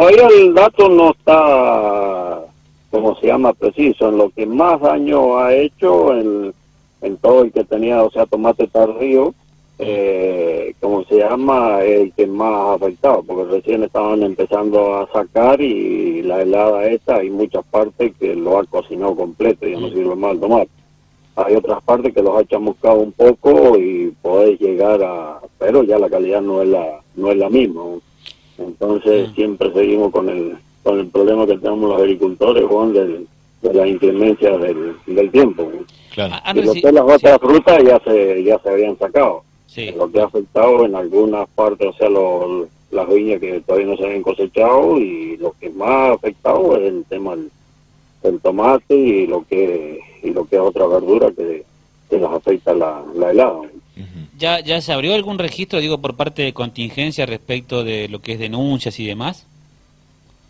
todavía el dato no está, como se llama, preciso. En lo que más daño ha hecho en, en todo el que tenía, o sea, tomate tardío, eh, como se llama, el que más ha afectado, porque recién estaban empezando a sacar y la helada esta, hay muchas partes que lo ha cocinado completo, ya no sirve más el tomate. Hay otras partes que los ha chamuscado un poco y podés llegar a, pero ya la calidad no es la, no es la misma. Entonces siempre seguimos con el, con el problema que tenemos los agricultores, Juan, del, de la inclemencia del, del tiempo. Claro. Ah, Y lo que las otras sí, frutas ya se, ya se habían sacado. sí. Lo que ha afectado en algunas partes, o sea, lo- las viñas que todavía no se habían cosechado y lo que más ha afectado es el tema del, del tomate y lo que y lo que es otra verdura que, que nos afecta la, la helada. ¿Ya, ¿Ya se abrió algún registro, digo, por parte de contingencia respecto de lo que es denuncias y demás?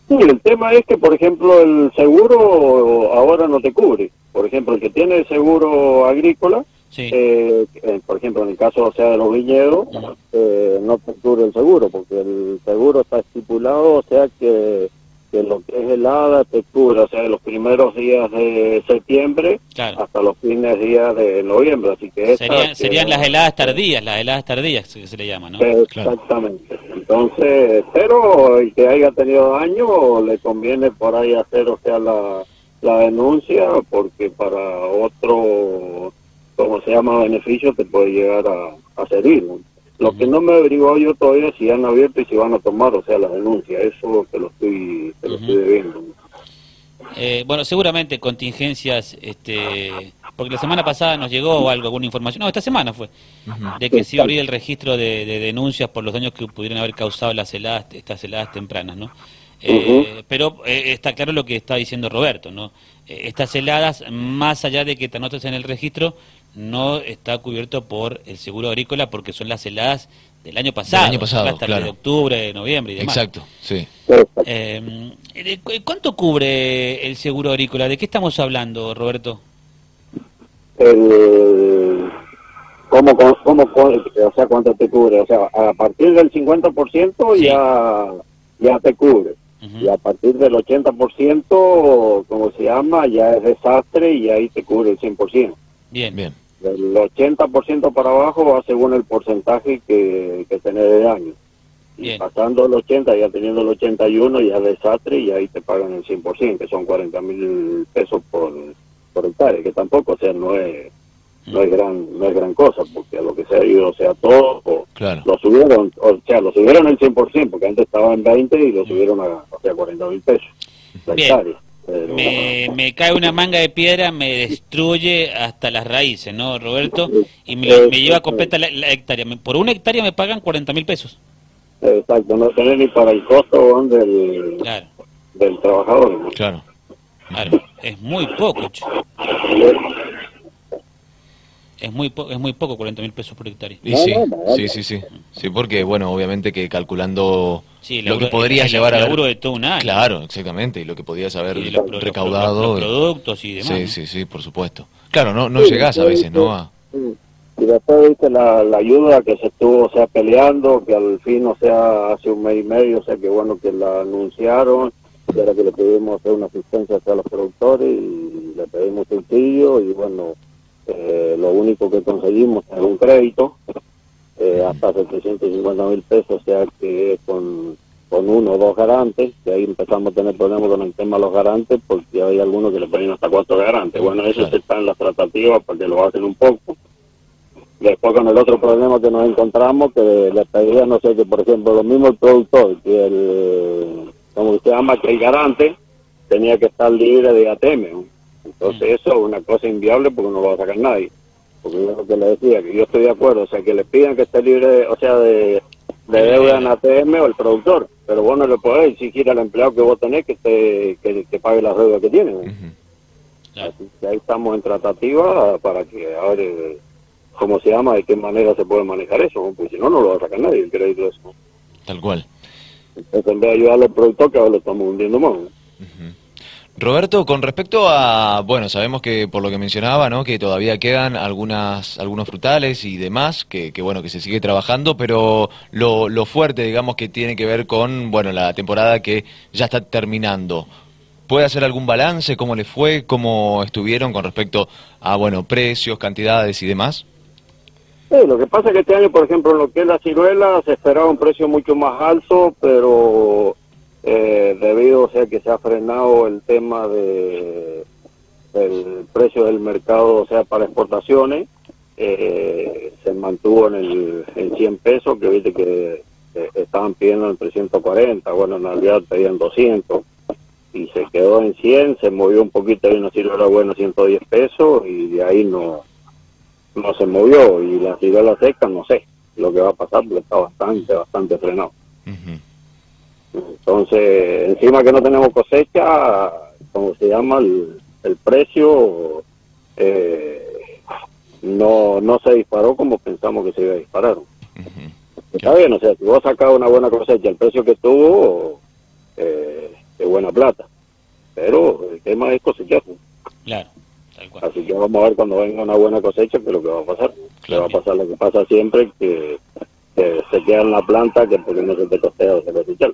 Sí, el tema es que, por ejemplo, el seguro ahora no te cubre. Por ejemplo, el que tiene el seguro agrícola, Sí. eh, eh, por ejemplo, en el caso o sea de los viñedos, eh, no te cubre el seguro, porque el seguro está estipulado, o sea que, que lo que es helada te cubre, o sea, de los primeros días de septiembre Claro. hasta los fines días de noviembre, así que esta Serían, que- las heladas tardías, las heladas tardías que se le llama, ¿no? Claro. Exactamente. Entonces, pero el que haya tenido daño le conviene por ahí hacer, o sea, la, la denuncia, porque para otro, como se llama, beneficio te puede llegar a, a servir. ¿no? Lo que no me averiguado yo todavía es si han abierto y si van a tomar, o sea, la denuncia. Eso te lo estoy, te lo estoy debiendo. Eh, bueno, seguramente contingencias, este, porque la semana pasada nos llegó algo, alguna información, no, esta semana fue, de que se iba a abrir el registro de, de denuncias por los daños que pudieran haber causado las heladas, estas heladas tempranas, ¿no? Eh, Pero eh, está claro lo que está diciendo Roberto, ¿no? Eh, estas heladas, más allá de que te anotes en el registro, no está cubierto por el seguro agrícola porque son las heladas del año pasado, año pasado, hasta el claro. de octubre, de noviembre y demás. Exacto, sí. Eh, cu- ¿Cuánto cubre el seguro agrícola? ¿De qué estamos hablando, Roberto? el cómo, cómo, cómo- o sea cuánto te cubre o sea a partir del 50% Sí. ya ya te cubre y a partir del 80% como se llama ya es desastre y ahí te cubre el 100% Bien, Bien. Del 80% para abajo va según el porcentaje que, que tenés de daño y Bien. pasando el 80 ya teniendo el 81 ya es desastre y ahí te pagan el 100% que son 40 mil pesos por, por hectárea que tampoco o sea no es no es gran no es gran cosa porque a lo que se ha ido o sea todo o- Claro. lo subieron o sea lo subieron el 100% porque antes estaba en 20 y lo subieron a o sea 40 mil pesos la hectárea me, me cae una manga de piedra, me destruye hasta las raíces, ¿no, Roberto? Y me, lleva completa la, la hectárea. Por una hectárea me pagan 40 mil pesos. exacto no tener ni para el costo del, Claro, del trabajador ¿no? Claro. claro. Es muy poco, che. Es muy, po- es muy poco 40 mil pesos por hectárea. Y sí, sí, sí, sí. Sí, porque, bueno, obviamente que calculando Sí, lo que podrías el- llevar el a laburo de todo un año. Claro, exactamente, y lo que podías haber Y los, los- recaudado. los productos y demás. sí, ¿no? sí, sí, por supuesto. Claro, no, no Sí, llegás a veces, sí. ¿no? A-. Y después viste la, la ayuda que se estuvo, o sea, peleando, que al fin, o sea, hace un mes y medio, o sea, que bueno que la anunciaron, y ahora que le pedimos hacer una asistencia hacia los productores y le pedimos sencillo y bueno, eh, lo único que conseguimos es un crédito, eh, hasta 750 mil pesos, o sea, que con, con uno o dos garantes, que ahí empezamos a tener problemas con el tema de los garantes, porque hay algunos que le ponen hasta cuatro garantes. Bueno, eso Claro. está en las tratativas para que lo hacen un poco. Después con el otro problema que nos encontramos, que le pedía, no sé, que por ejemplo, lo mismo el productor, que el, como usted llama, que el garante tenía que estar libre de ATM. Entonces eso es una cosa inviable porque no lo va a sacar nadie. Porque yo lo que le decía, que yo estoy de acuerdo, o sea, que le pidan que esté libre, de- o sea, de, de deuda en ATM o el productor, pero vos no le podés exigir al empleado que vos tenés que, te, que, que pague las deudas que tiene. que ahí estamos en tratativa para que a ver cómo se llama, de qué manera se puede manejar eso, porque si no, no lo va a sacar nadie el crédito de eso. Tal cual. Entonces, en vez de ayudarle al productor, que ahora lo estamos hundiendo más. Roberto, con respecto a, bueno, sabemos que por lo que mencionaba, ¿no? Que todavía quedan algunas, algunos frutales y demás, que, que bueno, que se sigue trabajando, pero lo, lo fuerte, digamos, que tiene que ver con, bueno, la temporada que ya está terminando. ¿Puede hacer algún balance? ¿Cómo le fue? ¿Cómo estuvieron con respecto a, bueno, precios, cantidades y demás? Sí, lo que pasa es que este año, por ejemplo, en lo que es la ciruela, se esperaba un precio mucho más alto, pero eh, debido o sea que se ha frenado el tema de del precio del mercado, o sea, para exportaciones, eh, se mantuvo en el en 100 pesos, que viste que eh, estaban pidiendo en 340, bueno, en realidad pedían 200 y se quedó en 100, se movió un poquito ahí una ciruela bueno 110 pesos y de ahí no no se movió y la ciruela seca no sé lo que va a pasar porque está bastante bastante frenado entonces encima que no tenemos cosecha como se llama el, el precio eh, no no se disparó como pensamos que se iba a disparar está bien o sea si vos sacás una buena cosecha el precio que tuvo eh, de buena plata pero el tema es cosechar Claro, tal cual. Así que vamos a ver cuando venga una buena cosecha qué es lo que va a pasar. Que Claro. va a pasar lo que pasa siempre, que, que se queda en la planta que porque no se te costea de cosechar.